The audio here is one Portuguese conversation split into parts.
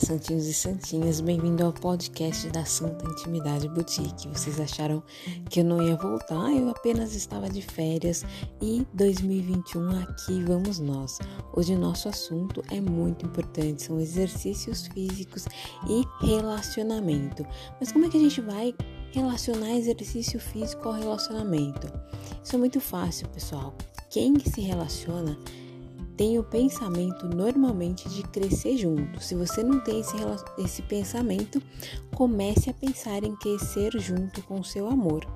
santinhos e santinhas, bem-vindo ao podcast da Santa Intimidade Boutique. Vocês acharam que eu não ia voltar? Eu apenas estava de férias e 2021 aqui vamos nós. Hoje o nosso assunto é muito importante, são exercícios físicos e relacionamento. Mas como é que a gente vai relacionar exercício físico ao relacionamento? Isso é muito fácil, pessoal. Quem se relaciona tem o pensamento normalmente de crescer junto. Se você não tem esse, esse pensamento, comece a pensar em crescer junto com o seu amor.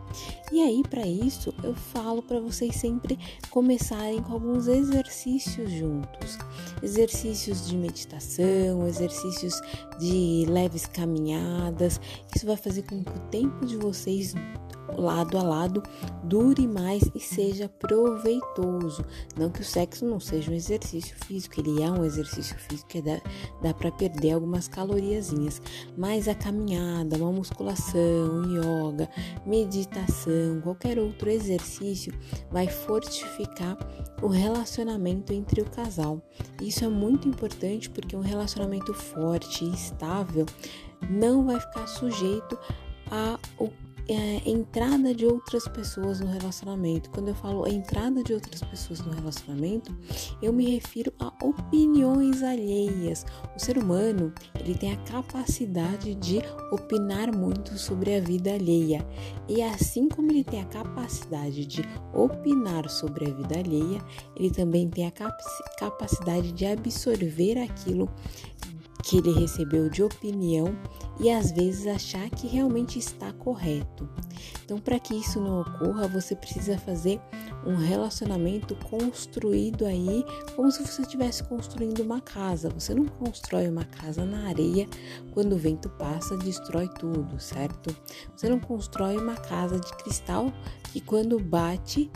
E aí, para isso, eu falo para vocês sempre começarem com alguns exercícios juntos. Exercícios de meditação, exercícios de leves caminhadas. Isso vai fazer com que o tempo de vocês lado a lado dure mais e seja proveitoso. Não que o sexo não seja um exercício físico, ele é um exercício físico que dá, dá para perder algumas caloriazinhas, mas a caminhada, uma musculação, yoga, meditação, qualquer outro exercício vai fortificar o relacionamento entre o casal. Isso é muito importante porque um relacionamento forte e estável não vai ficar sujeito a o é, entrada de outras pessoas no relacionamento. Quando eu falo entrada de outras pessoas no relacionamento, eu me refiro a opiniões alheias. O ser humano ele tem a capacidade de opinar muito sobre a vida alheia e assim como ele tem a capacidade de opinar sobre a vida alheia, ele também tem a capacidade de absorver aquilo que ele recebeu de opinião e às vezes achar que realmente está correto. Então, para que isso não ocorra, você precisa fazer um relacionamento construído aí como se você estivesse construindo uma casa. Você não constrói uma casa na areia quando o vento passa, destrói tudo, certo? Você não constrói uma casa de cristal que quando bate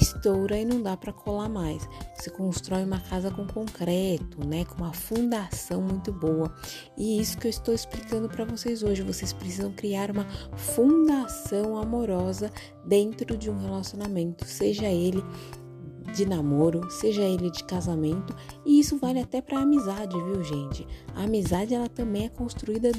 estoura e não dá para colar mais. Você constrói uma casa com concreto, né, com uma fundação muito boa. E isso que eu estou explicando para vocês hoje, vocês precisam criar uma fundação amorosa dentro de um relacionamento, seja ele de namoro, seja ele de casamento, e isso vale até para amizade, viu, gente? A amizade ela também é construída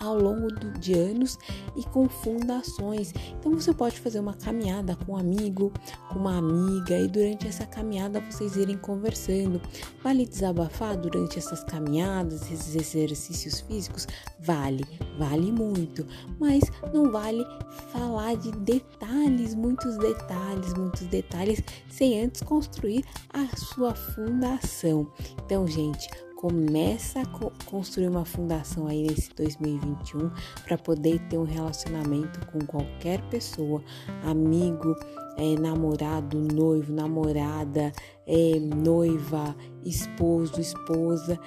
ao longo de anos e com fundações. Então você pode fazer uma caminhada com um amigo, com uma amiga e durante essa caminhada vocês irem conversando. Vale desabafar durante essas caminhadas, esses exercícios físicos? Vale, vale muito, mas não vale falar de detalhes, muitos detalhes, muitos detalhes sem antes construir a sua fundação. Então, gente, começa a co construir uma fundação aí nesse 2021 para poder ter um relacionamento com qualquer pessoa, amigo, é, namorado, noivo, namorada, é, noiva, esposo, esposa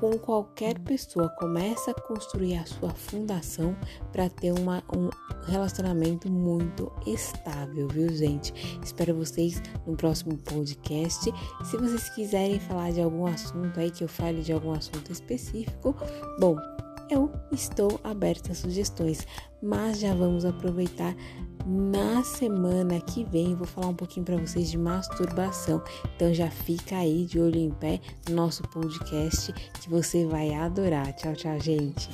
com qualquer pessoa. Começa a construir a sua fundação para ter uma, um relacionamento muito estável, viu, gente? Espero vocês no próximo podcast. Se vocês quiserem falar de algum assunto aí, que eu fale de algum assunto específico, bom, eu estou aberta a sugestões, mas já vamos aproveitar na semana que vem vou falar um pouquinho para vocês de masturbação. Então já fica aí de olho em pé no nosso podcast que você vai adorar. Tchau, tchau, gente.